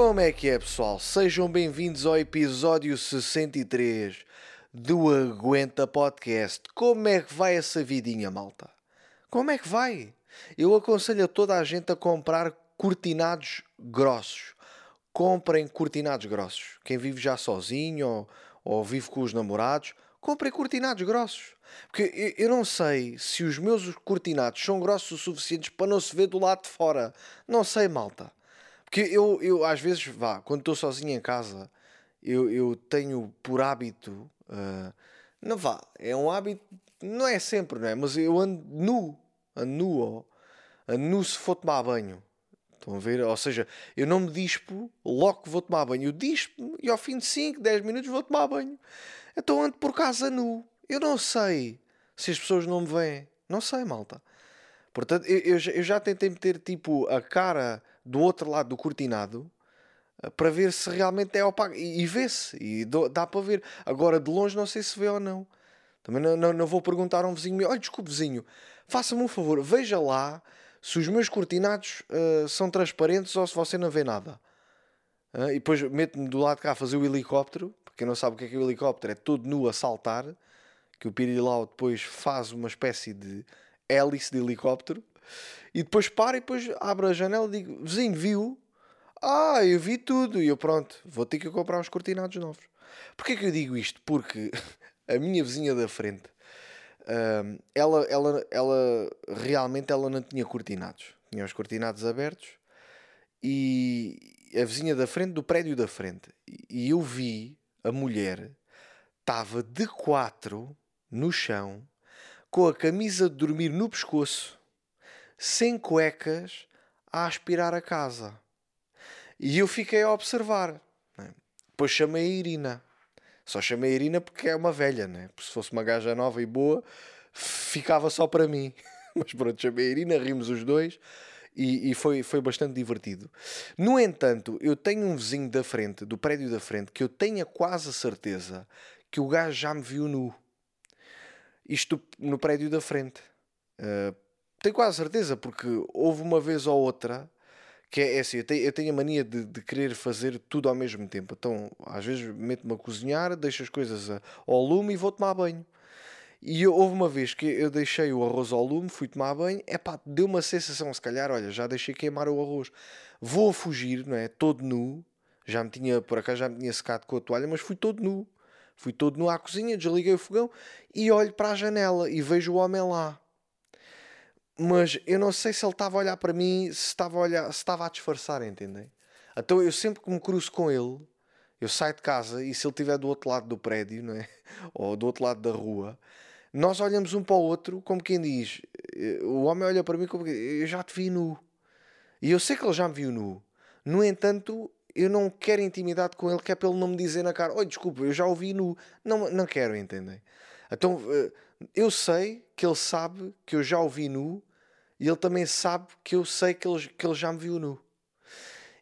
Como é que é, pessoal? Sejam bem-vindos ao episódio 63 do Aguenta Podcast. Como é que vai essa vidinha, malta? Como é que vai? Eu aconselho a toda a gente a comprar cortinados grossos. Comprem cortinados grossos. Quem vive já sozinho ou, ou vive com os namorados, comprem cortinados grossos. Porque eu, não sei se os meus cortinados são grossos o suficientes para não se ver do lado de fora. Não sei, malta. Porque eu, eu às vezes, vá, quando estou sozinho em casa, eu, eu tenho por hábito. Uh, não vá, é um hábito, não é sempre, não é? Mas eu ando nu, ando nu, ó, ando nu se for tomar banho. Estão a ver? Ou seja, eu não me dispo logo que vou tomar banho. Eu dispo e ao fim de 5, 10 minutos vou tomar banho. Então ando por casa nu. Eu não sei se as pessoas não me veem. Não sei, malta. Portanto, eu, eu, eu já tentei meter tipo a cara do outro lado do cortinado eh, para ver se realmente é opaco. E, vê-se, e dá para ver. Agora, de longe, não sei se vê ou não. Também não, não, não vou perguntar a um vizinho meu: olha, desculpe, vizinho, faça-me um favor, veja lá se os meus cortinados uh, são transparentes ou se você não vê nada. Uh, e depois meto-me do lado de cá a fazer o helicóptero. Para quem não sabe o que é, que é o helicóptero, é todo nu a saltar. Que o Pirilau depois faz uma espécie de hélice de helicóptero e depois para e depois abre a janela e digo: Vizinho, viu? Ah, eu vi tudo. E eu, pronto, vou ter que comprar uns cortinados novos. Porquê que eu digo isto? Porque a minha vizinha da frente, uh, ela, ela, ela realmente ela não tinha cortinados. Tinha os cortinados abertos e a vizinha da frente, do prédio da frente. E eu vi a mulher, estava de quatro no chão, com a camisa de dormir no pescoço sem cuecas a aspirar a casa. E eu fiquei a observar. Né? Depois chamei a Irina. Só chamei a Irina porque é uma velha, né? Porque se fosse uma gaja nova e boa, ficava só para mim. Mas pronto, chamei a Irina, rimos os dois e, e, foi, foi bastante divertido. No entanto, eu tenho um vizinho da frente, do prédio da frente, que eu tenho quase a certeza que o gajo já me viu nu. Isto no prédio da frente. Uh, tenho quase certeza, porque houve uma vez ou outra que é, é assim, eu tenho, eu tenho a mania de, de, querer fazer tudo ao mesmo tempo. Então, às vezes meto-me a cozinhar, deixo as coisas ao lume e vou tomar banho. E eu, houve uma vez que eu deixei o arroz ao lume, fui tomar banho, é pá, deu uma sensação, se calhar, olha, já deixei queimar o arroz. Vou fugir, não é? Todo nu, já me tinha, por acaso já me tinha secado com a toalha, mas fui todo nu. Fui todo nu à cozinha, desliguei o fogão e olho para a janela e vejo o homem lá mas eu não sei se ele estava a olhar para mim, se estava a, olhar, se estava a disfarçar, entendem? Então eu sempre que me cruzo com ele, eu saio de casa e se ele estiver do outro lado do prédio, não é? ou do outro lado da rua, nós olhamos um para o outro como quem diz: eh, o homem olha para mim como que eu já te vi nu. E eu sei que ele já me viu nu. No entanto, eu não quero intimidade com ele, que é ele não me dizer na cara: Oi, desculpa, eu já o vi nu. Não, não quero, entendem? Então eh, eu sei que ele sabe que eu já o vi nu e ele também sabe que eu sei que ele, que ele já me viu nu.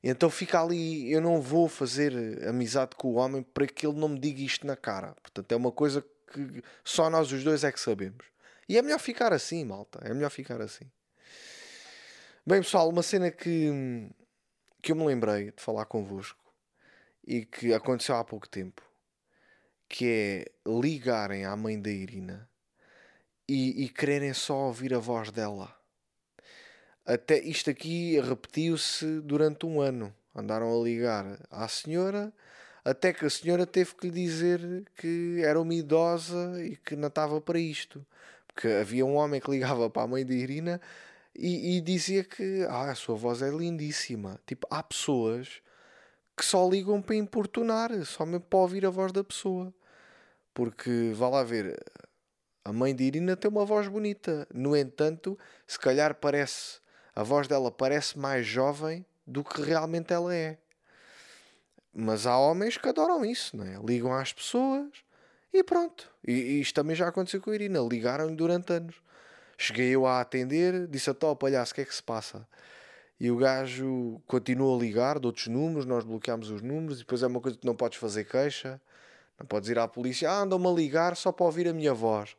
Então fica ali, eu não vou fazer amizade com o homem para que ele não me diga isto na cara. Portanto, é uma coisa que só nós os dois é que sabemos. E é melhor ficar assim, malta. É melhor ficar assim. Bem, pessoal, uma cena que, que eu me lembrei de falar convosco e que aconteceu há pouco tempo, que é ligarem à mãe da Irina e, e quererem só ouvir a voz dela até isto aqui repetiu-se durante um ano. Andaram a ligar à senhora, até que a senhora teve que lhe dizer que era uma idosa e que não estava para isto. Porque havia um homem que ligava para a mãe de Irina e, e dizia que ah, a sua voz é lindíssima. Tipo, há pessoas que só ligam para importunar, só mesmo para ouvir a voz da pessoa. Porque, vá lá ver, a mãe de Irina tem uma voz bonita. No entanto, se calhar parece a voz dela parece mais jovem do que realmente ela é. Mas há homens que adoram isso, não é? Ligam às pessoas e pronto. E, e isto também já aconteceu com a Irina. Ligaram-lhe durante anos. Cheguei eu a atender, disse a tal palhaço, o que é que se passa? E o gajo continuou a ligar de outros números, nós bloqueámos os números, e depois é uma coisa que não podes fazer queixa, não podes ir à polícia, ah, andam-me a ligar só para ouvir a minha voz.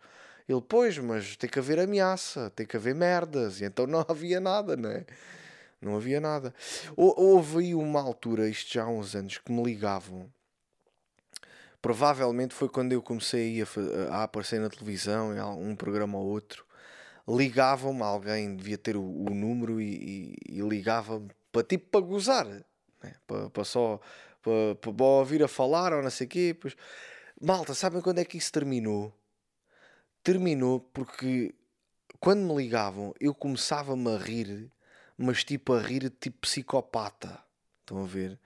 Ele, pois, mas tem que haver ameaça, tem que haver merdas. E então não havia nada, não é? Não havia nada. Houve aí uma altura, isto já há uns anos, que me ligavam. Provavelmente foi quando eu comecei a, a aparecer na televisão, em um programa ou outro. Ligavam-me, alguém devia ter o, o número e, e, e ligava-me para tipo para gozar, né? para, para só para, para ouvir a falar ou não sei o quê. Pois... Malta, sabem quando é que isso terminou? Terminou porque quando me ligavam eu começava-me a rir mas tipo a rir tipo psicopata. Estão a ver?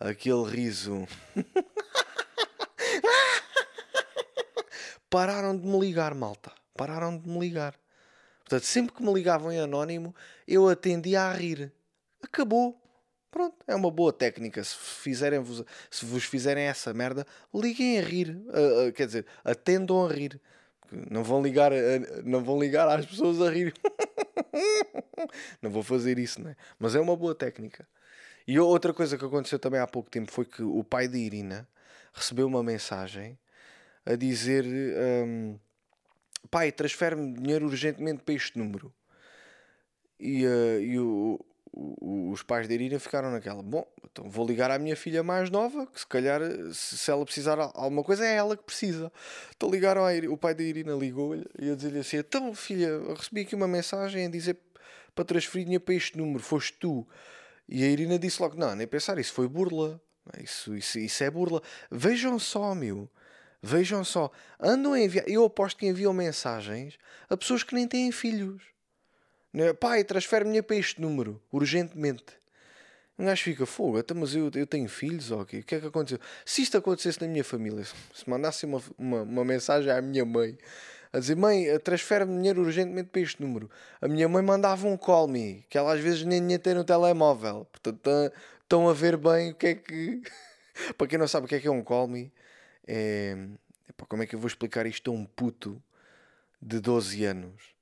Aquele riso. Pararam de me ligar, malta. Pararam de me ligar. Portanto, sempre que me ligavam em anónimo, eu atendia a rir. Acabou. Pronto, é uma boa técnica. Se, fizerem -vos, se vos fizerem essa merda, liguem a rir. Uh, uh, quer dizer, atendam a rir. Não vão ligar, uh, não vão ligar às pessoas a rir. não vou fazer isso, né? Mas é uma boa técnica. E outra coisa que aconteceu também há pouco tempo foi que o pai de Irina recebeu uma mensagem a dizer: um, Pai, transfere-me dinheiro urgentemente para este número. E, uh, e o, o, os pais de Irina ficaram naquela: Bom, então vou ligar à minha filha mais nova, que se calhar, se, se ela precisar de alguma coisa, é ela que precisa. Então ligaram a Irina, o pai da Irina ligou-lhe e a dizer-lhe assim: Então, filha, recebi aqui uma mensagem a dizer para transferir dinheiro para este número, foste tu. E a Irina disse logo: Não, nem pensar, isso foi burla. Isso, isso, isso é burla. Vejam só, meu. Vejam só. Andam a enviar. Eu aposto que enviam mensagens a pessoas que nem têm filhos. Né? Pai, transfere-me para este número, urgentemente. Um gajo fica fogo, então, mas eu, eu tenho filhos okay? o que é que aconteceu? Se isto acontecesse na minha família, se mandasse uma, uma, uma mensagem à minha mãe a dizer: Mãe, eh, transfere-me dinheiro urgentemente para este número. A minha mãe mandava um call me, que ela às vezes nem tinha ter no telemóvel. Portanto, estão a ver bem o que é que. para quem não sabe o que é que é um call me, é. como é que eu vou explicar isto a um puto de 12 anos?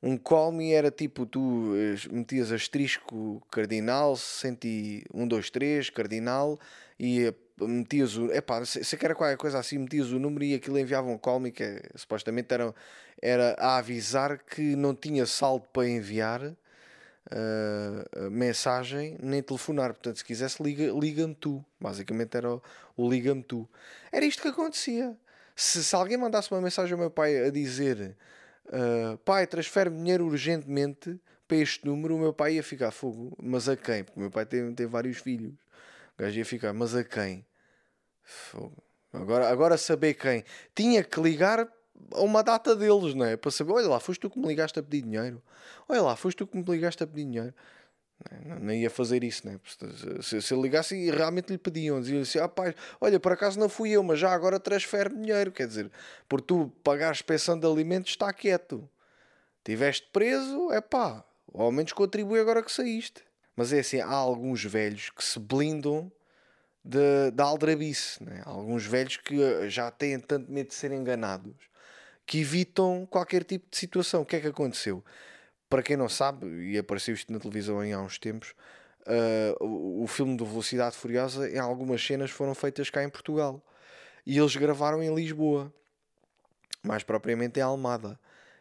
Um call me era tipo, tu eh, metias asterisco cardinal, 102, cardinal, e metias o. Epá, se, se era qualquer coisa assim, metias o número e aquilo enviava um call me que é, supostamente era, era a avisar que não tinha saldo para enviar uh, mensagem nem telefonar. Portanto, se quisesse, liga-me liga tu. Basicamente era o, o liga-me tu. Era isto que acontecia. Se, se alguém mandasse uma mensagem ao meu pai a dizer uh, pai, transfere dinheiro urgentemente para este número, o meu pai ia ficar fogo. Mas a quem? Porque o meu pai tem, tem vários filhos. O gajo ia ficar, mas a quem? Fogo. Agora, agora saber quem. Tinha que ligar a uma data deles, não é? Para saber, olha lá, foste tu que me ligaste a pedir dinheiro. Olha lá, foste tu que me ligaste a pedir dinheiro. Não, não ia fazer isso, né? Se, eu ligasse e realmente lhe pediam, diziam assim: ah, pai, olha, por acaso não fui eu, mas já agora transfere dinheiro. Quer dizer, por tu pagares pensão de alimentos, está quieto. Tiveste preso, é pá, ao menos contribui agora que saíste. Mas é assim: há alguns velhos que se blindam da aldrabice, né? alguns velhos que eh, já têm tanto medo de serem enganados que evitam qualquer tipo de situação. O que é que aconteceu? Para quem não sabe, e apareceu isto na televisão há uns tempos, uh, o, o filme do Velocidade Furiosa, em algumas cenas foram feitas cá em Portugal. E eles gravaram em Lisboa, mais propriamente em Almada.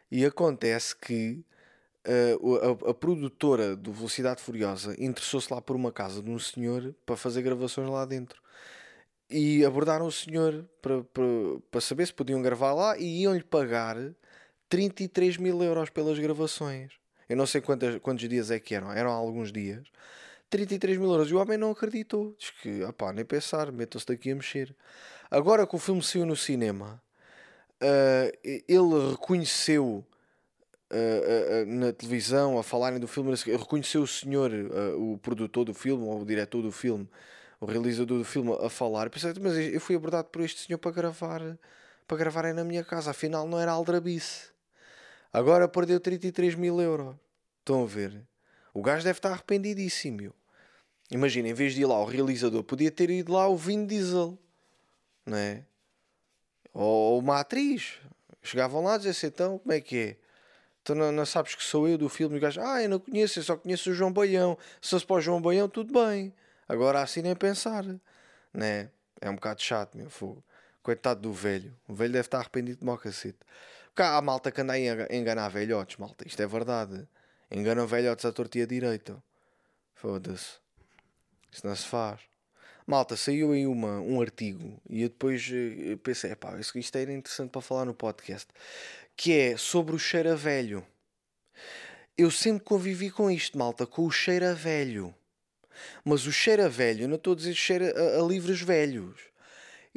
E acontece que uh, a, a, produtora do Velocidade Furiosa interessou-se lá por uma casa de um senhor para fazer gravações lá dentro. E abordaram o senhor para, para, para saber se podiam gravar lá e iam-lhe pagar 33 mil euros pelas gravações. Eu não sei quantos, quantos dias é que eram, eram alguns dias. 33 mil euros. E o homem não acreditou. Diz que, opá, nem pensar, metam-se daqui a mexer. Agora que o filme saiu no cinema, uh, ele reconheceu uh, uh, na televisão a falarem do filme, reconheceu o senhor, o produtor do filme, ou o diretor do filme, o realizador do filme a falar. Pensei, mas eu fui abordado por este senhor para gravar, para gravarem na minha casa, afinal não era aldrabice. Agora perdeu 33 mil euros. Estão a ver? O gajo deve estar arrependidíssimo. Meu. Imagina, em vez de ir lá o realizador, podia ter ido lá o Vin Diesel, não é? Ou uma atriz. Chegavam lá e diziam assim, então, como é que é? Tu não, não, sabes que sou eu do filme? O gajo, ah, eu não conheço, eu só conheço o João Baião. Se fosse para o João Baião, tudo bem. Agora assim nem pensar, né? É um bocado chato, meu fogo. Coitado do velho. O velho deve estar arrependido de mau cacete. Cá há malta que anda a enganar velhotes, malta. Isto é verdade. Enganam velhotes à tortia direita. Foda-se. Isso não se faz. Malta, saiu aí uma, um artigo e eu depois eh, pensei, pá, isto era interessante para falar no podcast, que é sobre o cheiro a velho. Eu sempre convivi com isto, malta, com o cheiro a velho. Mas o cheiro a velho, não estou a dizer cheiro a, a livros velhos.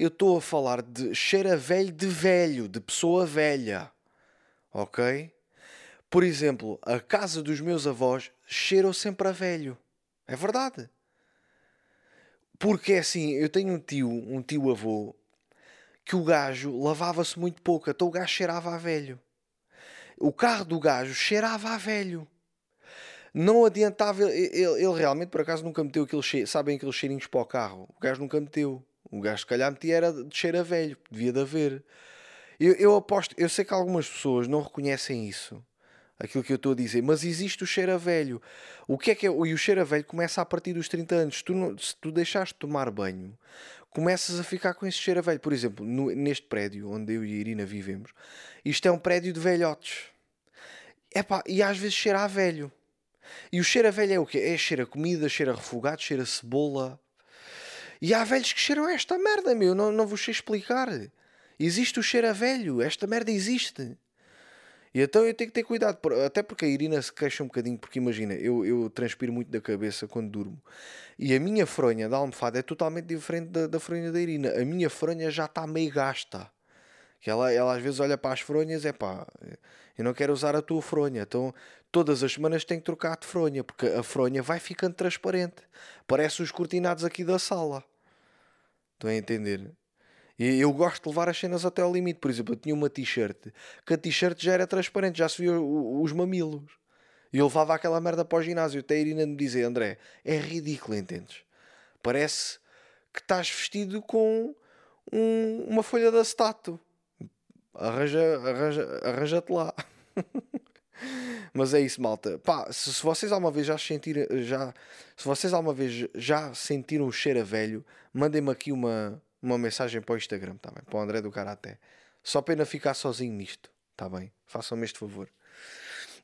Eu estou a falar de cheiro a velho de velho, de pessoa velha. Ok? Por exemplo, a casa dos meus avós cheirou sempre a velho. É verdade. Porque é assim, eu tenho um tio, um tio avô, que o gajo lavava-se muito pouco, então o gajo cheirava a velho. O carro do gajo cheirava a velho. Não adiantava, ele, ele realmente por acaso nunca meteu aquele cheiro, sabem aqueles cheirinhos para o carro? O gajo nunca meteu. O gajo se calhar metia era de cheiro a velho, devia de haver. Eu, eu aposto, eu sei que algumas pessoas não reconhecem isso aquilo que eu estou a dizer, mas existe o cheiro a velho. O que é que é? E o cheiro a velho começa a partir dos 30 anos. Tu, se tu deixaste de tomar banho, começas a ficar com esse cheiro a velho. Por exemplo, no, neste prédio onde eu e a Irina vivemos, isto é um prédio de velhotes. Epá, e às vezes cheira a velho. E o cheiro a velho é o quê? É cheiro a comida, cheiro a refogado, cheiro a cebola. E há velhos que cheiram esta merda, meu. Não, não vos sei explicar. Existe o cheiro a velho. Esta merda existe. E então eu tenho que ter cuidado, até porque a Irina se queixa um bocadinho, porque imagina, eu, eu transpiro muito da cabeça quando durmo. E a minha fronha da almofada é totalmente diferente da, da fronha da Irina. A minha fronha já está meio gasta. Que ela, ela às vezes olha para as fronhas, é pá, eu não quero usar a tua fronha. Então todas as semanas tenho que trocar de fronha, porque a fronha vai ficando transparente. Parece os cortinados aqui da sala. Estão a entender? E eu gosto de levar as cenas até ao limite. Por exemplo, eu tinha uma t-shirt que a t-shirt já era transparente, já se via os mamilos. E eu levava aquela merda para o ginásio. Até a Irina me dizia: André, é ridículo, entendes? Parece que estás vestido com um, uma folha de acetato. Arranja, arranja, arranja-te lá. Mas é isso, malta. Pá, se, se, vocês alguma vez já sentiram, já, se vocês alguma vez já sentiram o cheiro a velho, mandem-me aqui uma, uma mensagem para o Instagram, tá bem? Para o André do Karaté. Só pena ficar sozinho nisto, tá bem? Façam-me este favor.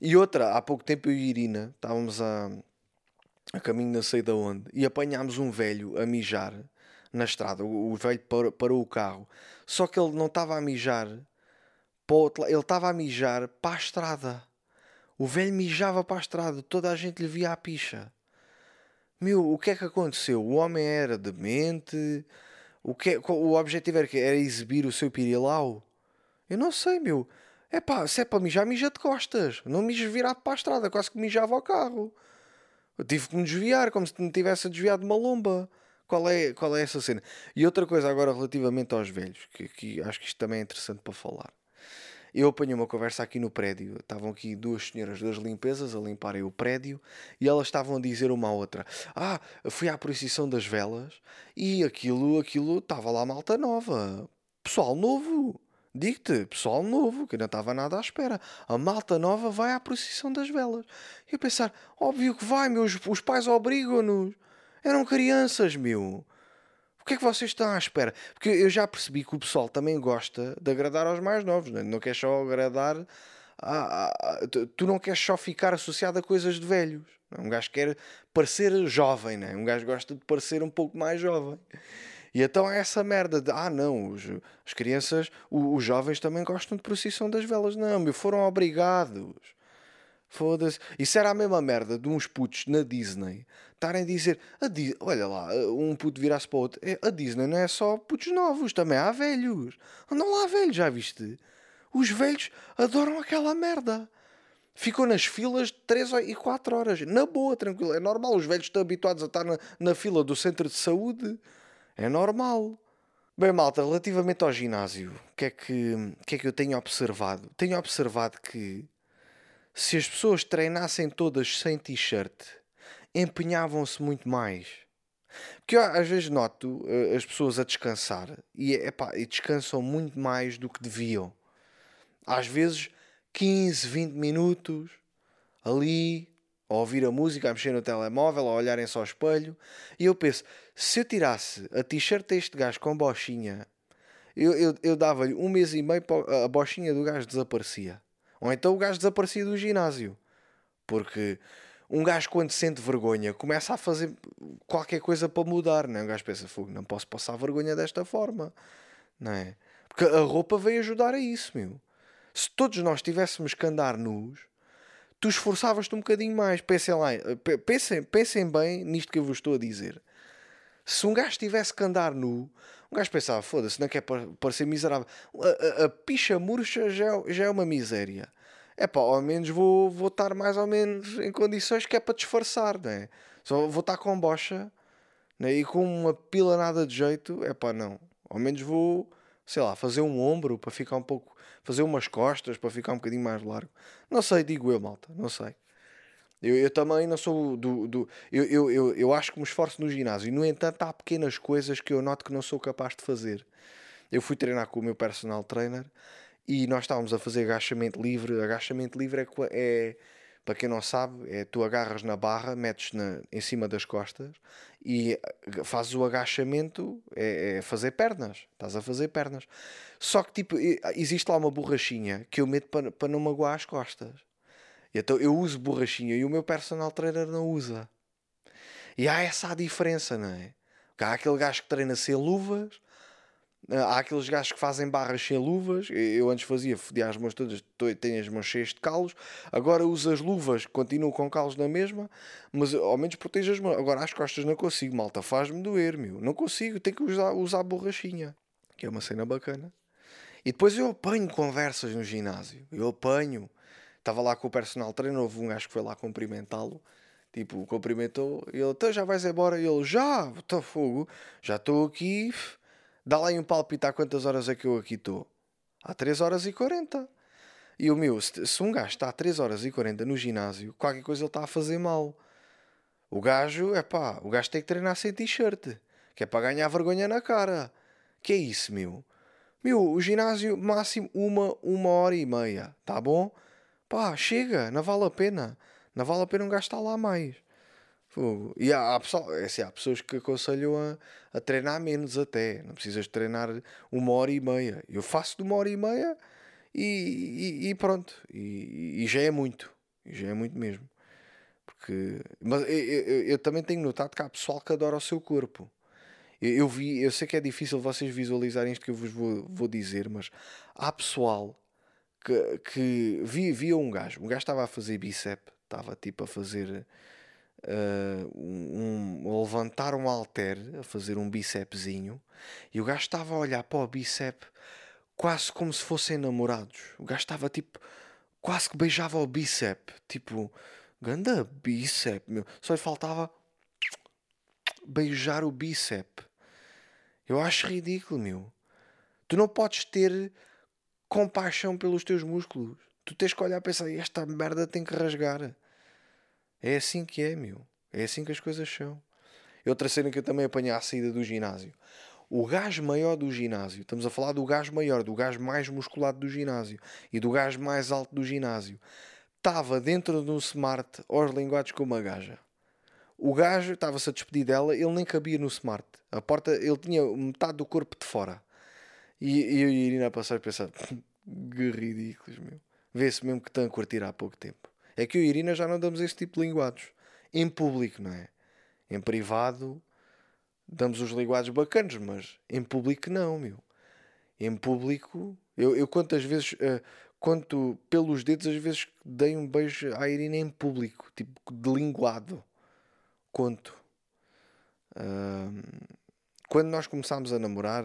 E outra, há pouco tempo eu e Irina estávamos a, a caminho não sei de onde e apanhámos um velho a mijar na estrada. O, o velho parou, parou o carro. Só que ele não estava a mijar para outro, ele estava a mijar para a estrada. O velho mijava para a estrada, toda a gente lhe via a picha. Meu, o que é que aconteceu? O homem era demente, o, que, é, o objetivo era, era exibir o seu pirilau? Eu não sei, meu. É pá, se é para mijar, mija de costas. Não mijo virado para a estrada, quase que mijava ao carro. Eu tive que me desviar, como se me tivesse desviado de uma lomba. Qual é, qual é essa cena? E outra coisa agora relativamente aos velhos, que, que acho que isto também é interessante para falar. Eu apanhei uma conversa aqui no prédio. Estavam aqui duas senhoras das limpezas a limparem o prédio e elas estavam a dizer uma à outra: Ah, fui à procissão das velas e aquilo, aquilo, estava lá malta nova. Pessoal novo. Digo-te, pessoal novo, que não estava nada à espera. A malta nova vai à procissão das velas. E eu pensar, óbvio que vai, meus, os pais obrigam-nos. Eram crianças, meu que é que vocês estão à espera? Porque eu já percebi que o pessoal também gosta de agradar aos mais novos, não, é? não quer só agradar. A, a, a, tu não queres só ficar associado a coisas de velhos. É? Um gajo quer parecer jovem, né? um gajo gosta de parecer um pouco mais jovem. E então é essa merda de, ah não, os, as crianças, os, os jovens também gostam de procissão das velas. Não, meu, foram obrigados. Foda-se. Isso era a mesma merda de uns putos na Disney estarem a dizer: a olha lá, um puto virar-se para o outro. É, a Disney não é só putos novos, também há velhos. Andam lá velhos, já viste? Os velhos adoram aquela merda. Ficam nas filas de 3 e 4 horas. Na boa, tranquilo. É normal. Os velhos estão habituados a estar na, na fila do centro de saúde. É normal. Bem, malta, relativamente ao ginásio, o que, é que, que é que eu tenho observado? Tenho observado que se as pessoas treinassem todas sem t-shirt, empenhavam-se muito mais. Porque eu, às vezes noto uh, as pessoas a descansar e, epá, e descansam muito mais do que deviam. Às vezes 15, 20 minutos ali a ouvir a música, a mexer no telemóvel, a olharem só ao espelho. E eu penso, se eu tirasse a t-shirt deste gajo com bochinha, eu, eu, eu dava-lhe um mês e meio, a bochinha do gajo desaparecia. Ou então o gajo desaparecia do ginásio. Porque um gajo quando sente vergonha começa a fazer qualquer coisa para mudar, não é? Um gajo pensa, fogo, não posso passar vergonha desta forma, não é? Porque a roupa veio ajudar a isso, meu. Se todos nós tivéssemos que andar nus, tu esforçavas-te um bocadinho mais. Pensem lá, pensem, pensem bem nisto que eu vos estou a dizer. Se um gajo tivesse que andar nu, um gajo pensava, foda-se, não quer parecer miserável. A, a, a, picha murcha já, é, já é uma miséria. É pá, ao menos vou, vou estar mais ou menos em condições que é para disfarçar, não é? Só vou estar com bocha né? e com uma pila nada de jeito, é pá, não. Ao menos vou, sei lá, fazer um ombro para ficar um pouco, fazer umas costas para ficar um bocadinho mais largo. Não sei, digo eu, malta, não sei. Eu, eu também não sou do. do eu, eu, eu, eu acho que me esforço no ginásio. No entanto, há pequenas coisas que eu noto que não sou capaz de fazer. Eu fui treinar com o meu personal trainer e nós estávamos a fazer agachamento livre. Agachamento livre é, é para quem não sabe, é tu agarras na barra, metes na, em cima das costas e eh, fazes o agachamento, é, é, fazer pernas. Estás a fazer pernas. Só que tipo, existe lá uma borrachinha que eu meto para, para não magoar as costas. Então eu uso borrachinha e o meu personal trainer não usa. E há essa diferença, não é? Há aquele gajo que treina sem luvas, há aqueles gajos que fazem barras sem luvas. Eu antes fazia, fodia as mãos todas, tenho as mãos cheias de calos. Agora uso as luvas, continuo com calos na mesma, mas ao menos protejo as mãos. Agora as costas não consigo, malta, faz-me doer, meu. Não consigo, tenho que usar, usar borrachinha, que é uma cena bacana. E depois eu apanho conversas no ginásio, eu apanho estava lá com o personal trainer, houve um gajo que foi lá cumprimentá-lo, tipo, cumprimentou, ele, então já vais embora? E ele, já, estou fogo, já estou aqui, dá lá aí um palpite há quantas horas é que eu aqui estou? Há 3 horas e 40. E o meu, se, um gajo está há 3 horas e 40 no ginásio, qualquer coisa ele está a fazer mal. O gajo, é pá, o gajo tem que treinar sem t-shirt, que é para ganhar vergonha na cara. Que é isso, meu? Meu, o ginásio máximo uma, uma hora e meia, tá bom? pá, chega, não vale a pena. Não vale a pena um gastar lá mais. E há, há, pessoal, é assim, há pessoas que aconselham a, a treinar menos até. Não precisas treinar uma hora e meia. Eu faço de uma hora e meia e, e, e pronto. E, e, já é muito. E já é muito mesmo. Porque, mas eu, eu, eu, também tenho notado que há pessoal que adora o seu corpo. Eu, eu, vi, eu sei que é difícil vocês visualizarem isto que eu vos vou, vou dizer, mas há pessoal que, que vi, via um gajo, um gajo estava a fazer bíceps, estava tipo a fazer uh, um, a levantar um halter, a fazer um bícepsinho, e o gajo estava a olhar para o bíceps quase como se fossem namorados. O gajo estava tipo, quase que beijava o bíceps, tipo, ganda bíceps, meu. Só lhe faltava beijar o bíceps. Eu acho ridículo, meu. Tu não podes ter compaixão pelos teus músculos. Tu tens que olhar e pensar, esta merda tem que rasgar. É assim que é, meu. É assim que as coisas são. E outra cena que eu também apanhei à saída do ginásio. O gajo maior do ginásio, estamos a falar do gajo maior, do gajo mais musculado do ginásio e do gajo mais alto do ginásio, estava dentro de um smart aos linguados com uma gaja. O gajo estava-se a despedir dela, ele nem cabia no smart. A porta, ele tinha metade do corpo de fora. E, e eu e a Irina a passar a pensar, que ridículos, meu. Vê-se mesmo que estão a curtir há pouco tempo. É que eu e Irina já não damos este tipo de linguados. Em público, não é? Em privado damos os linguados bacanos, mas em público não, meu. Em público, eu, eu quantas vezes, uh, conto pelos dedos, às vezes dei um beijo à Irina em público, tipo de linguado. Conto. Uh, quando nós começámos a namorar,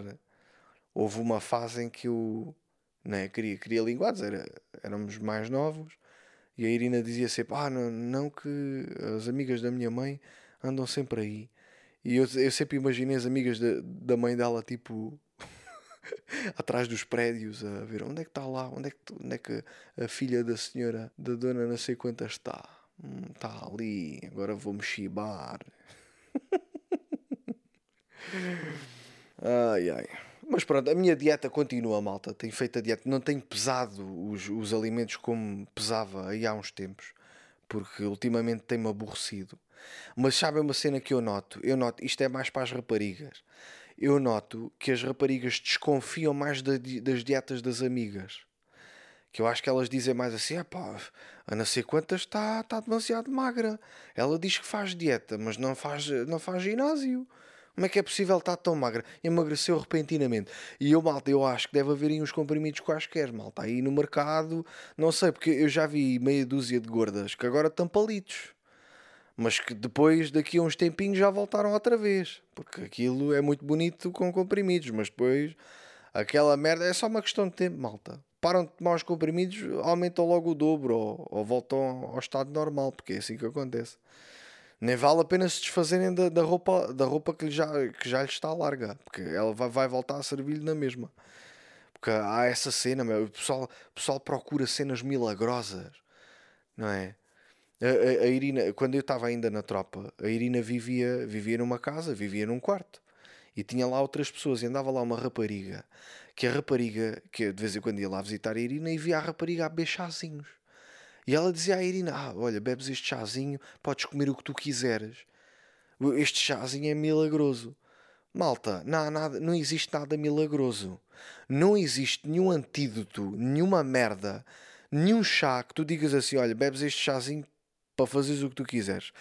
houve uma fase em que eu né, queria, queria linguados, era, éramos mais novos, e a Irina dizia sempre: Ah, não, não que as amigas da minha mãe andam sempre aí. E eu, eu sempre imaginei as amigas da, mãe dela, tipo, atrás dos prédios, a ver onde é que está lá, onde é que, onde é que a filha da senhora, da dona não sei quantas está. Hum, está ali, agora vou-me chibar. ai ai. Mas pronto, a minha dieta continua, malta. Tenho feito a dieta. Não tenho pesado os, os alimentos como pesava aí há uns tempos. Porque ultimamente tem-me aborrecido. Mas sabe uma cena que eu noto? Eu noto, isto é mais para as raparigas. Eu noto que as raparigas desconfiam mais da, das dietas das amigas. Que eu acho que elas dizem mais assim: é pá, a não ser quantas está tá demasiado magra. Ela diz que faz dieta, mas não faz, não faz ginásio. Como é que é possível estar tão magra? Emagreceu repentinamente. E eu, malta, eu acho que deve haver uns comprimidos quaisquer, malta. Aí no mercado, não sei, porque eu já vi meia dúzia de gordas que agora estão palitos. Mas que depois, daqui a uns tempinhos, já voltaram outra vez. Porque aquilo é muito bonito com comprimidos, mas depois aquela merda é só uma questão de tempo, malta. Param de tomar os comprimidos, aumentam logo o dobro ou, ou voltam ao estado normal, porque é assim que acontece nem vale a pena se desfazerem da, da roupa, da roupa que, já, que já lhe está larga, porque ela vai, vai voltar a servir-lhe na mesma. Porque há essa cena, meu, o, pessoal, o pessoal procura cenas milagrosas, não é? A, a, a Irina, quando eu estava ainda na tropa, a Irina vivia, vivia numa casa, vivia num quarto e tinha lá outras pessoas e andava lá uma rapariga que a rapariga, que de vez em quando ia lá visitar a Irina e via a rapariga a chazinhos. E ela dizia à Irina: ah, Olha, bebes este chazinho, podes comer o que tu quiseres. Este chazinho é milagroso. Malta, não, nada, não existe nada milagroso. Não existe nenhum antídoto, nenhuma merda, nenhum chá que tu digas assim: Olha, bebes este chazinho para fazeres o que tu quiseres.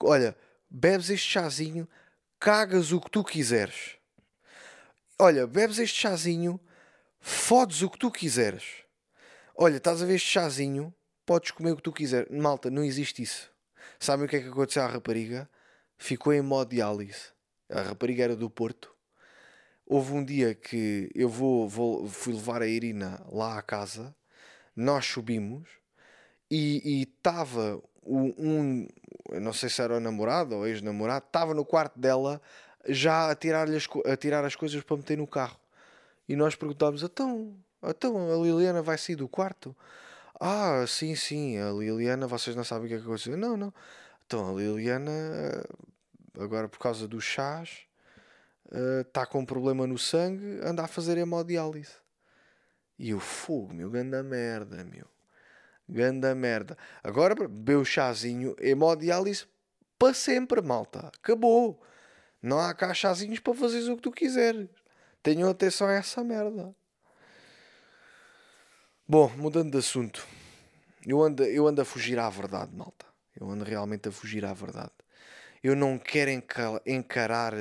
Olha, bebes este chazinho, cagas o que tu quiseres. Olha, bebes este chazinho, fodes o que tu quiseres. Olha, estás a ver este chazinho, podes comer o que tu quiser. Malta, não existe isso. Sabem o que é que aconteceu à rapariga? Ficou em modo diálise. A rapariga era do Porto. Houve um dia que eu vou, vou fui levar a Irina lá à casa, nós subimos e estava um, um, não sei se era o namorado ou ex-namorado, estava no quarto dela já a tirar, as, a tirar as coisas para meter no carro. E nós perguntámos: então, então a Liliana vai sair do quarto? Ah, sim, sim, a Liliana, vocês não sabem o que é que aconteceu. Não, não. Então, a Liliana, agora por causa dos chás, está com um problema no sangue, anda a fazer hemodiálise. E o fogo, meu, ganda merda, meu. Ganda merda. Agora, bebeu o chazinho, hemodiálise para sempre, malta. Acabou. Não há cá chazinhos para fazeres o que tu quiseres. Tenham atenção a essa merda. Bom, mudando de assunto. Eu ando, eu ando a fugir à verdade, malta. Eu ando realmente a fugir à verdade. Eu não quero encarar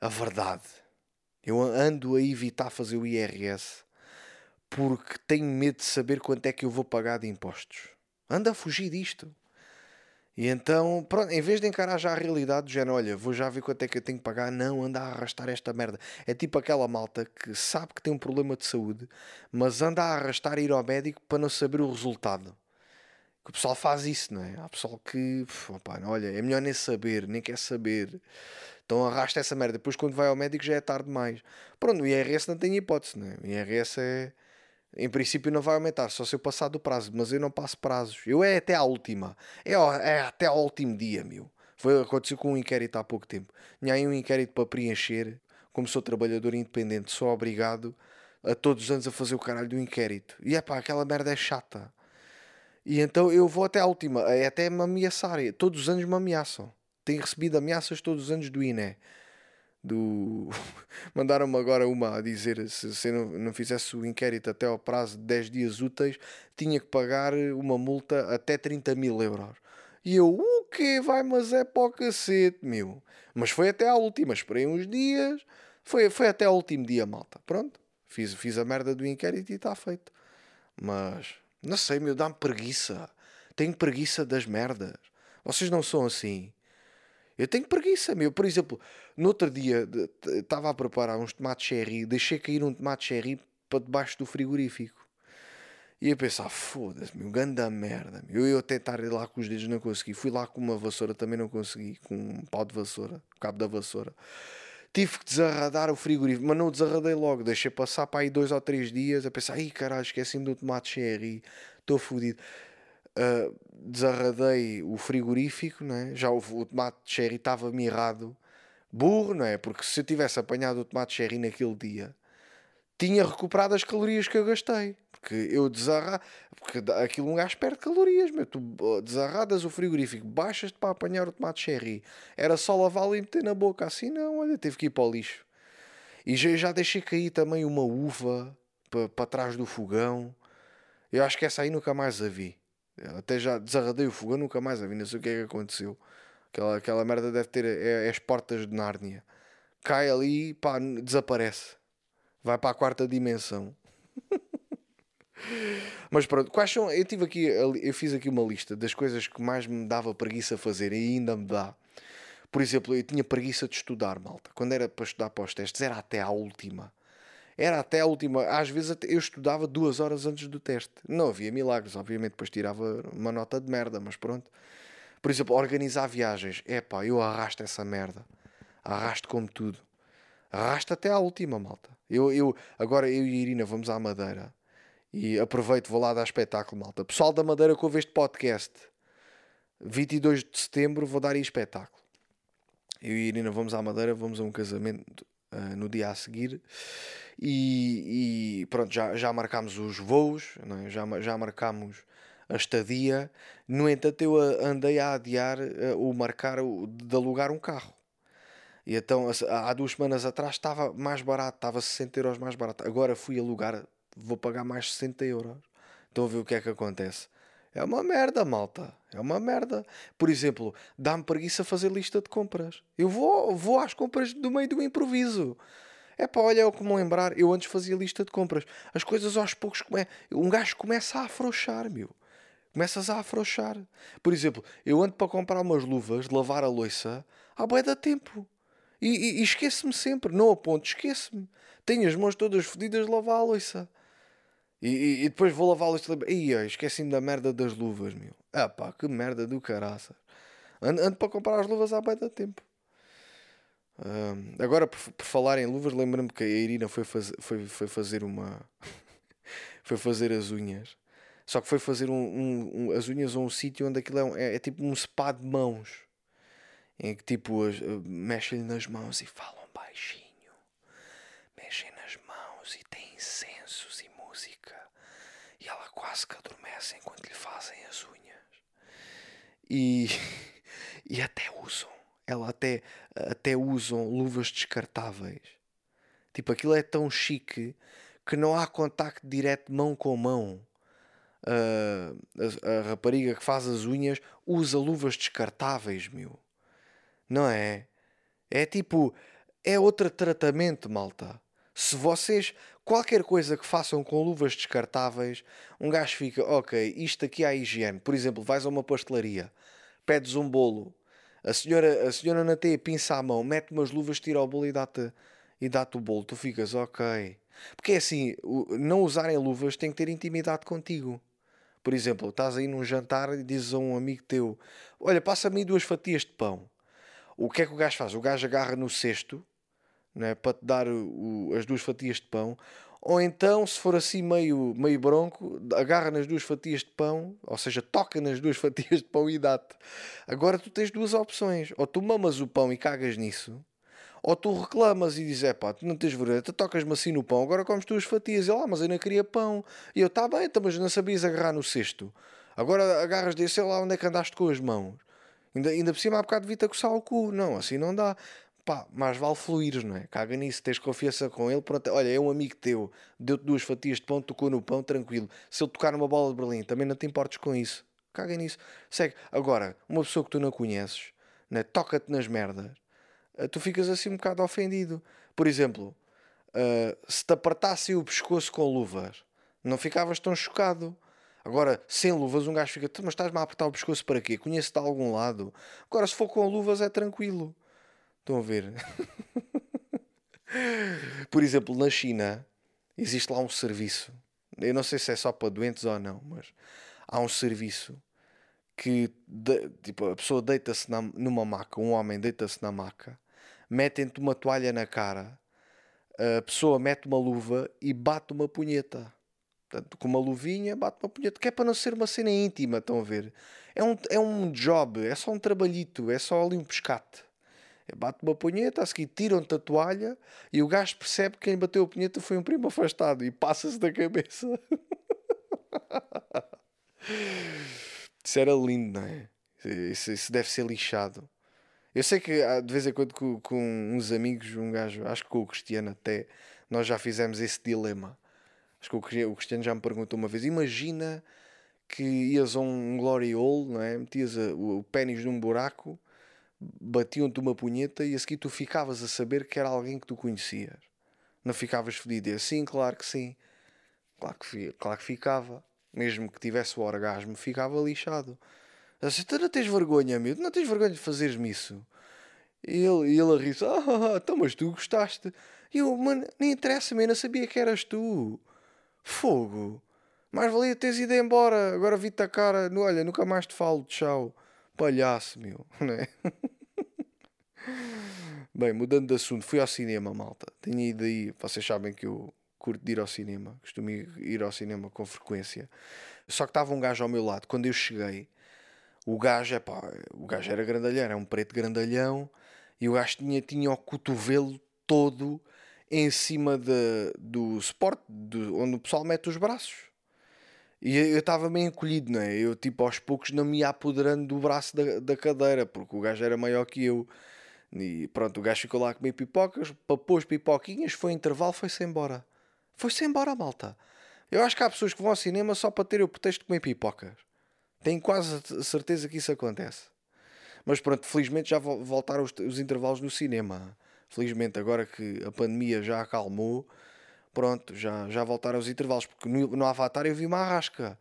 a verdade. Eu ando a evitar fazer o IRS porque tenho medo de saber quanto é que eu vou pagar de impostos. Ando a fugir disto. E então, pronto, em vez de encarar já a realidade do género, olha, vou já ver quanto é que eu tenho que pagar, não, anda a arrastar esta merda. É tipo aquela malta que sabe que tem um problema de saúde, mas anda a arrastar a ir ao médico para não saber o resultado. Que o pessoal faz isso, não é? Há pessoal que, opa, olha, é melhor nem saber, nem quer saber. Então arrasta essa merda. Depois, quando vai ao médico, já é tarde demais. Pronto, o IRS não tem hipótese, não é? O IRS é em princípio não vai aumentar, só se eu passar do prazo, mas eu não passo prazos. Eu é até à última. É, é até ao último dia, meu. Foi aconteceu com um inquérito há pouco tempo. Tinha aí um inquérito para preencher. Como sou trabalhador independente, sou obrigado a todos os anos a fazer o caralho do inquérito. E é pá, aquela merda é chata. E então eu vou até à última, é até me ameaçar. Todos os anos me ameaçam. Tenho recebido ameaças todos os anos do INE do. Mandaram-me agora uma a dizer se, se não, não fizesse o inquérito até ao prazo de 10 dias úteis, tinha que pagar uma multa até 30 mil euros. E eu, o quê? Vai, mas é para o cacete, meu. Mas foi até à última, esperei uns dias, foi, foi até ao último dia, malta. Pronto, fiz, fiz a merda do inquérito e está feito. Mas, não sei, meu, dá-me preguiça. Tenho preguiça das merdas. Vocês não são assim. Eu tenho preguiça, meu. Por exemplo, no outro dia estava a preparar uns tomates cherry, deixei cair um tomate cherry para debaixo do frigorífico. E eu pensar, foda-se, meu, ganda merda. Meu. Eu ia tentar ir lá com os dedos, não consegui. Fui lá com uma vassoura, também não consegui. Com um pau de vassoura, cabo da vassoura. Tive que desarradar o frigorífico, mas não desarradei logo. Deixei passar para aí dois ou três dias a pensar, ai caralho, esqueci-me do tomate cherry, estou fodido uh, desarradei o frigorífico, né? já o, o tomate cherry estava mirrado, burro, não é? Porque se eu tivesse apanhado o tomate cherry naquele dia, tinha recuperado as calorias que eu gastei. Porque eu desarra... Porque aquilo um gajo perde calorias, meu. Tu desarradas o frigorífico, baixas-te para apanhar o tomate cherry. Era só lavá-lo e meter na boca. Assim não, olha, teve que ir para o lixo. E já, já deixei cair também uma uva para, para trás do fogão. Eu acho que essa aí nunca mais a vi. Até já desarradei o fogão, nunca mais a vi. Não sei o que é que aconteceu. Aquela, aquela merda deve ter é, é as portas de Nárnia. Cai ali, pá, desaparece. Vai para a quarta dimensão. Mas pronto, quais são. Eu tive aqui, eu fiz aqui uma lista das coisas que mais me dava preguiça fazer e ainda me dá. Por exemplo, eu tinha preguiça de estudar, malta. Quando era para estudar para os testes, era até à última. Era até a última. Às vezes eu estudava duas horas antes do teste. Não havia milagres, obviamente, depois tirava uma nota de merda, mas pronto. Por exemplo, organizar viagens. É eu arrasto essa merda. Arrasto como tudo. Arrasto até à última, malta. Eu, eu, agora eu e a Irina vamos à Madeira. E aproveito, vou lá dar espetáculo, malta. Pessoal da Madeira que ouve este podcast. 22 de setembro vou dar aí espetáculo. Eu e a Irina vamos à Madeira, vamos a um casamento uh, no dia a seguir. E, e, pronto, já, já marcámos os voos, é? já, já marcámos a estadia. No entanto, eu andei a adiar uh, o marcar o, de alugar um carro. E então, há duas semanas atrás estava mais barato, estava 60 euros mais barato. Agora fui alugar, vou pagar mais 60 euros. Estão a ver o que é que acontece? É uma merda, malta. É uma merda. Por exemplo, dá-me preguiça fazer lista de compras. Eu vou, vou às compras do meio do improviso. É pá, olha, é o que me lembrar. Eu antes fazia lista de compras. As coisas aos poucos. Come... Um gajo começa a afrouxar, meu. Começas a afrouxar. Por exemplo, eu ando para comprar umas luvas de lavar a louça há bué da tempo. E, e, e esqueço-me sempre. Não aponto, esqueço-me. Tenho as mãos todas fodidas de lavar a louça. E, e, e depois vou lavá-las e lembro, esqueci-me da merda das luvas, meu. Ah pá, que merda do caraça. Ando, ando para comprar as luvas há bem da tempo. Um, agora, por, por, falar em luvas, lembro-me que a Irina foi, faz, foi, foi fazer uma. foi fazer as unhas. Só que foi fazer um, um, um as unhas a um sítio onde aquilo é, um, é, é, tipo um spa de mãos. Em que tipo uh, mexem-lhe nas mãos e falam baixinho. Mexem nas mãos e têm incensos e música. E ela quase que adormece enquanto lhe fazem as unhas. E, e até usam. Ela até, até usam luvas descartáveis. Tipo, aquilo é tão chique que não há contacto direto mão com mão. Uh, a, a, rapariga que faz as unhas usa luvas descartáveis, meu. Não é? É tipo, é outro tratamento, malta. Se vocês, qualquer coisa que façam com luvas descartáveis, um gajo fica, ok, isto aqui a higiene. Por exemplo, vais a uma pastelaria, pedes um bolo, a senhora, a senhora na teia pinça a mão, mete umas luvas, tira o bolo e dá-te e dá o bolo. Tu ficas, ok. Porque é assim, não usarem luvas tem que ter intimidade contigo. Por exemplo, estás aí num jantar e dizes a um amigo teu: Olha, passa-me duas fatias de pão. O que é que o gajo faz? O gajo agarra no cesto né, para te dar o, as duas fatias de pão. Ou então, se for assim meio, meio bronco, agarra nas duas fatias de pão, ou seja, toca nas duas fatias de pão e dá-te. Agora tu tens duas opções. Ou tu mamas o pão e cagas nisso, ou tu reclamas e dizes, é pá, tu não tens vergonha, tu tocas-me assim no pão, agora comes duas fatias. E lá, ah, mas eu não queria pão. E eu, tá bem, então, mas não sabias agarrar no cesto. Agora agarras desse, sei lá onde é que andaste com as mãos. Ainda, ainda por cima há bocado devia-te coçar o cu. Não, assim não dá pá, mais vale fluir, não é? Caga nisso, tens confiança com ele, pronto, olha, é um amigo teu, deu-te duas fatias de pão, tocou no pão, tranquilo. Se ele tocar numa bola de Berlim, também não te importes com isso. Caga nisso. Segue. Agora, uma pessoa que tu não conheces, né, toca-te nas merdas, eh, tu ficas assim um bocado ofendido. Por exemplo, uh, se te apertasse o pescoço com luvas, não ficavas tão chocado. Agora, sem luvas, um gajo fica, mas estás-me a apertar o pescoço para quê? Conheço-te de algum lado. Agora, se for com luvas, é tranquilo. Estão a ver? Por exemplo, na China existe lá um serviço. Eu não sei se é só para doentes ou não, mas há um serviço que de, tipo, a pessoa deita-se numa maca, um homem deita-se na maca, metem-te uma toalha na cara, a pessoa mete uma luva e bate uma punheta. Portanto, com uma luvinha, bate uma punheta, que é para não ser uma cena íntima, estão a ver? É um, é um job, é só um trabalhito, é só ali um pescate. Bate uma punheta, a seguir tiram-te a toalha e o gajo percebe que quem bateu a punheta foi um primo afastado e passa-se da cabeça. isso era lindo, não é? Isso, isso, deve ser lixado. Eu sei que de vez em quando com, com uns amigos, um gajo, acho que com o Cristiano até, nós já fizemos esse dilema. Acho que o Cristiano já me perguntou uma vez: imagina que ias a um glory hole, não é? metias o, o pênis num buraco, batiam-te uma punheta e a seguir tu ficavas a saber que era alguém que tu conhecias. Não ficavas fedido? Eu, sim, claro que sim. Claro que, claro que ficava. Mesmo que tivesse o orgasmo, ficava lixado. Assim, tu não tens vergonha, meu? Não tens vergonha de fazeres-me isso? E ele, e ele a rir ah, ah, ah, então, mas tu gostaste. E eu, mano, nem interessa-me, eu não sabia que eras tu. Fogo. Mais valia teres ido embora. Agora vi-te a cara. Olha, nunca mais te falo. Tchau. Palhaço, meu. Não é? Bem, mudando de assunto, fui ao cinema, malta. Tenho ido aí. Vocês sabem que eu curto de ir ao cinema. Costumo ir ao cinema com frequência. Só que estava um gajo ao meu lado. Quando eu cheguei, o gajo, é pá, o gajo era grandalhão, era um preto grandalhão. E o gajo tinha, tinha o cotovelo todo em cima de, do suporte, de, onde o pessoal mete os braços. E eu estava meio encolhido, não é? Eu, tipo, aos poucos não me ia apoderando do braço da, da cadeira, porque o gajo era maior que eu. E pronto, o gajo ficou lá a comer pipocas, papou as pipoquinhas, foi intervalo, foi-se embora. Foi-se embora, malta. Eu acho que há pessoas que vão ao cinema só para ter o pretexto de comer pipocas. Tenho quase certeza que isso acontece. Mas pronto, felizmente já voltaram os, os intervalos no cinema. Felizmente, agora que a pandemia já acalmou, pronto, já, já voltaram os intervalos. Porque no, no Avatar eu vi uma arrasca.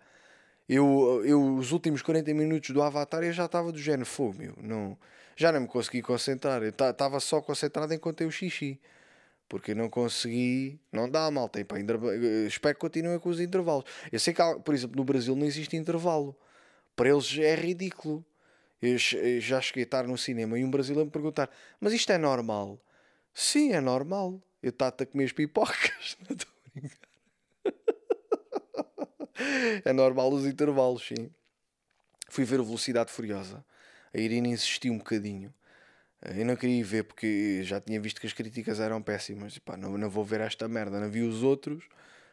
Eu, eu, os últimos 40 minutos do Avatar eu já estava do género fogo, meu. Não, já não me consegui concentrar. Eu estava só concentrado enquanto eu xixi. Porque não consegui. Não dá, malta. Pá, espero que continuem com os intervalos. Eu sei que, por exemplo, no Brasil não existe intervalo. Para eles é ridículo. Eu já cheguei a estar no cinema e um brasileiro me perguntar: Mas isto é normal? Sim, é normal. Eu estou a comer as pipocas. Não estou a brincar. é normal os intervalos, sim. Fui ver a Velocidade Furiosa. A Irina insistiu um bocadinho. Eu não queria ir ver porque já tinha visto que as críticas eram péssimas. E pá, não, não vou ver esta merda. Não vi os outros,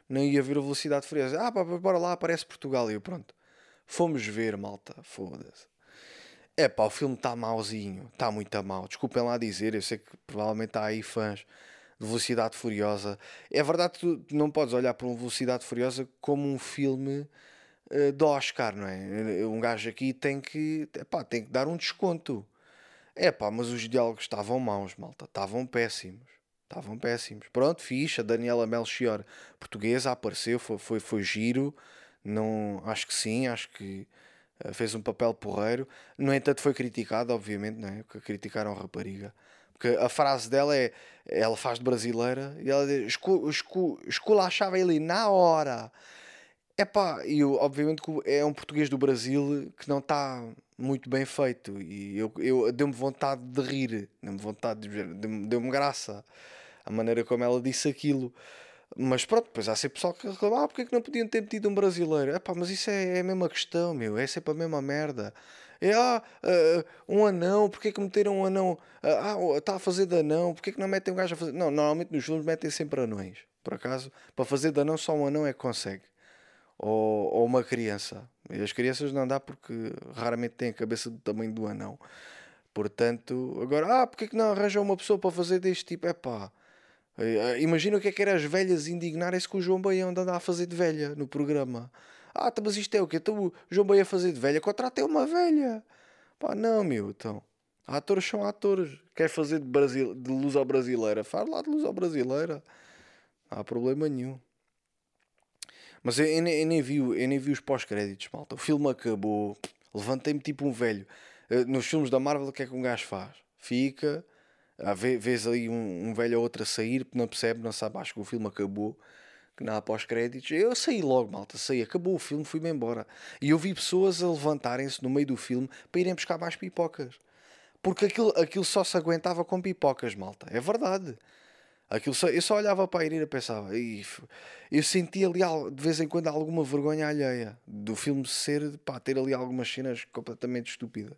não ia ver a Velocidade Furiosa. Ah, pá, bora lá, aparece Portugal. E eu, pronto. Fomos ver, malta. Foda-se. É pá, o filme está mauzinho. Está muito a mal. Desculpem lá dizer. Eu sei que provavelmente há aí fãs de Velocidade Furiosa. É verdade que tu não podes olhar para uma Velocidade Furiosa como um filme uh, Oscar, não é? Um gajo aqui tem que, epá, tem que dar um desconto. É pá, mas os diálogos estavam maus, malta. Estavam péssimos. Estavam péssimos. Pronto, ficha. Daniela Melchior, portuguesa, apareceu. Foi, foi, foi giro. Não, acho que sim. Acho que uh, fez um papel porreiro. No entanto, foi criticado, obviamente, não é? Criticaram a rapariga. Porque a frase dela é: ela faz de brasileira e ela diz, escu, escu, esculachava ele na hora. É pá, e obviamente é um português do Brasil que não está muito bem feito e eu, eu deu-me vontade de rir, deu-me vontade de deu-me graça a maneira como ela disse aquilo. Mas pronto, depois há sempre pessoal que reclama, ah, porque é que não podiam ter metido um brasileiro? É pá, mas isso é, é a mesma questão, meu, é sempre a mesma merda. É, ah, uh, um anão, porque que meteram um anão? ah, está a fazer de anão, porque que não metem um gajo a fazer? Não, normalmente nos filmes metem sempre anões, por acaso, para fazer de anão só um anão é que consegue ou, ou uma criança. E as crianças não dá porque raramente têm a cabeça do tamanho do anão. Portanto, agora, ah, porque que não arranjam uma pessoa para fazer deste tipo? É pá. Eh, imagina o que é que era as velhas indignarem-se com o João Baião andar a fazer de velha no programa. Ah, tá, mas isto é o quê? Então o João Baião a fazer de velha, contratei uma velha. Pá, não, meu, então. Atores são atores. Quer fazer de, Brasil, de luz ao brasileira? Faz lá de luz ao brasileira. Não há problema nenhum. Mas eu, eu, eu, nem vi, eu nem vi os pós-créditos, malta. O filme acabou. Levantei-me tipo um velho. Eh, nos filmes da Marvel, o que é que um gajo faz? Fica, ah, vês ali um, um velho ou outro a sair, não percebe, não sabe, acho que o filme acabou, há pós-créditos. Eu saí logo, malta, saí, acabou o filme, fui-me embora. E eu vi pessoas a levantarem-se no meio do filme para irem buscar mais pipocas. Porque aquilo, aquilo só se aguentava com pipocas, malta. É verdade. Aquilo só, eu só olhava para a Irina e pensava, eu sentia ali de vez em quando alguma vergonha alheia do filme ser, pá, ter ali algumas cenas completamente estúpidas.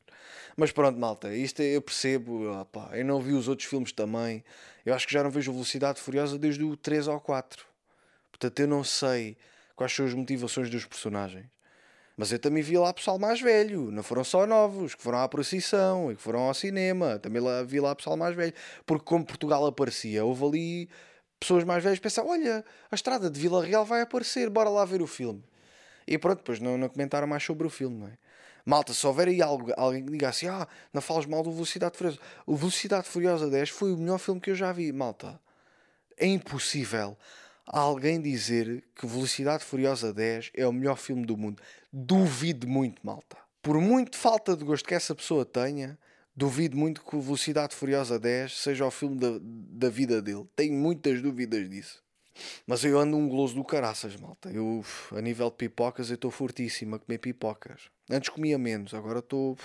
Mas pronto, malta, isto eu percebo, pá, eu não vi os outros filmes também. Eu acho que já não vejo Velocidade Furiosa desde o 3 ou 4. Portanto, eu não sei quais são as motivações dos personagens. Mas eu também vi lá pessoal mais velho, não foram só novos, que foram à procissão e que foram ao cinema. Também lá, vi lá pessoal mais velho. Porque como Portugal aparecia, houve ali pessoas mais velhas pensam: olha, a estrada de Vila Real vai aparecer, bora lá ver o filme. E pronto, depois não, não comentaram mais sobre o filme, não é? Malta, se houver aí algo, alguém que diga assim: ah, não falas mal do Velocidade Furiosa. O Velocidade Furiosa 10 foi o melhor filme que eu já vi, malta. É impossível alguém dizer que Velocidade Furiosa 10 é o melhor filme do mundo. Duvido muito, malta. Por muito falta de gosto que essa pessoa tenha, duvido muito que Velocidade Furiosa 10 seja o filme da, da vida dele. Tenho muitas dúvidas disso. Mas eu ando um goloso do caraças, malta. Eu, a nível de pipocas, eu estou fortíssimo a comer pipocas. Antes comia menos, agora estou.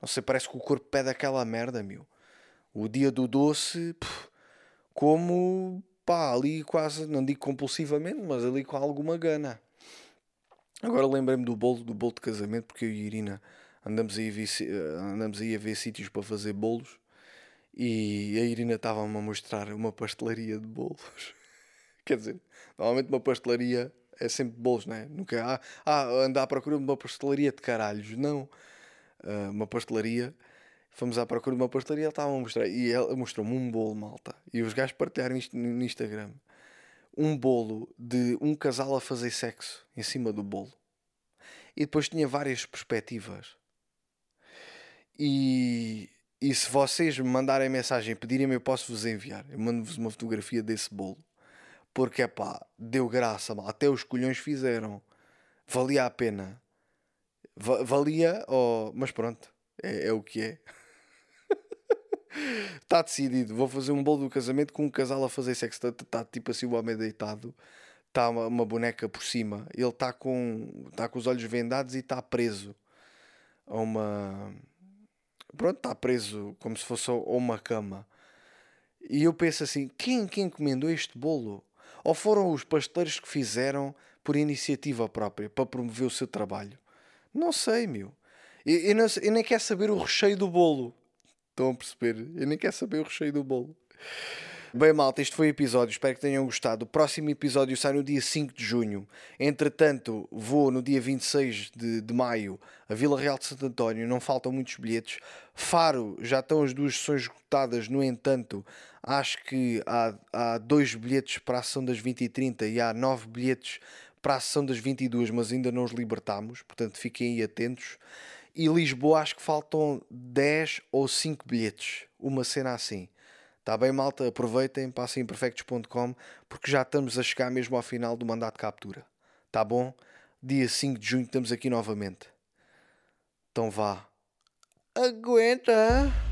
Não sei, parece que o corpo pede aquela merda, meu. O dia do doce, como pá, ali quase, não digo compulsivamente, mas ali com alguma gana. Agora lembrei-me do bolo, do bolo de casamento, porque eu e a Irina andamos aí a ver, andamos aí a ver sítios para fazer bolos e a Irina estava-me a mostrar uma pastelaria de bolos. Quer dizer, normalmente uma pastelaria é sempre bolos, não é? Nunca há, ah, andar à procura de uma pastelaria de caralhos. Não. Uh, uma pastelaria. Fomos à procura de uma pastelaria, ela estava a mostrar. E ela mostrou-me um bolo, malta. E os gajos partilharam isto no Instagram. Um bolo de um casal a fazer sexo em cima do bolo. E depois tinha várias perspectivas. E, e se vocês me mandarem mensagem pedirem-me, eu posso vos enviar. Eu mando-vos uma fotografia desse bolo. Porque, pá, deu graça, até os colhões fizeram. Valia a pena. valia, oh, mas pronto, é, é o que é. Está decidido. Vou fazer um bolo do casamento com um casal a fazer sexo. Está tá, tipo assim o homem deitado. Está uma, uma, boneca por cima. Ele está com, tá com os olhos vendados e está preso a uma. Pronto, está preso como se fosse a uma cama. E eu penso assim: quem, quem encomendou este bolo? Ou foram os pasteleiros que fizeram por iniciativa própria, para promover o seu trabalho? Não sei, meu. Eu, eu, não, eu nem quero saber o recheio do bolo. Estão a perceber? Eu nem quero saber o recheio do bolo. Bem, malta, este foi o episódio. Espero que tenham gostado. O próximo episódio sai no dia 5 de junho. Entretanto, vou no dia 26 de, de maio a Vila Real de Santo António. Não faltam muitos bilhetes. Faro, já estão as duas sessões esgotadas. No entanto, acho que há, há dois bilhetes para a sessão das 20 e 30 e há nove bilhetes para a sessão das 22, mas ainda não os libertámos. Portanto, fiquem aí atentos. E Lisboa, acho que faltam 10 ou 5 bilhetes. Uma cena assim. Está bem, malta? Aproveitem, passem em perfectos.com porque já estamos a chegar mesmo ao final do mandato de captura. Tá bom? Dia 5 de junho estamos aqui novamente. Então vá. Aguenta!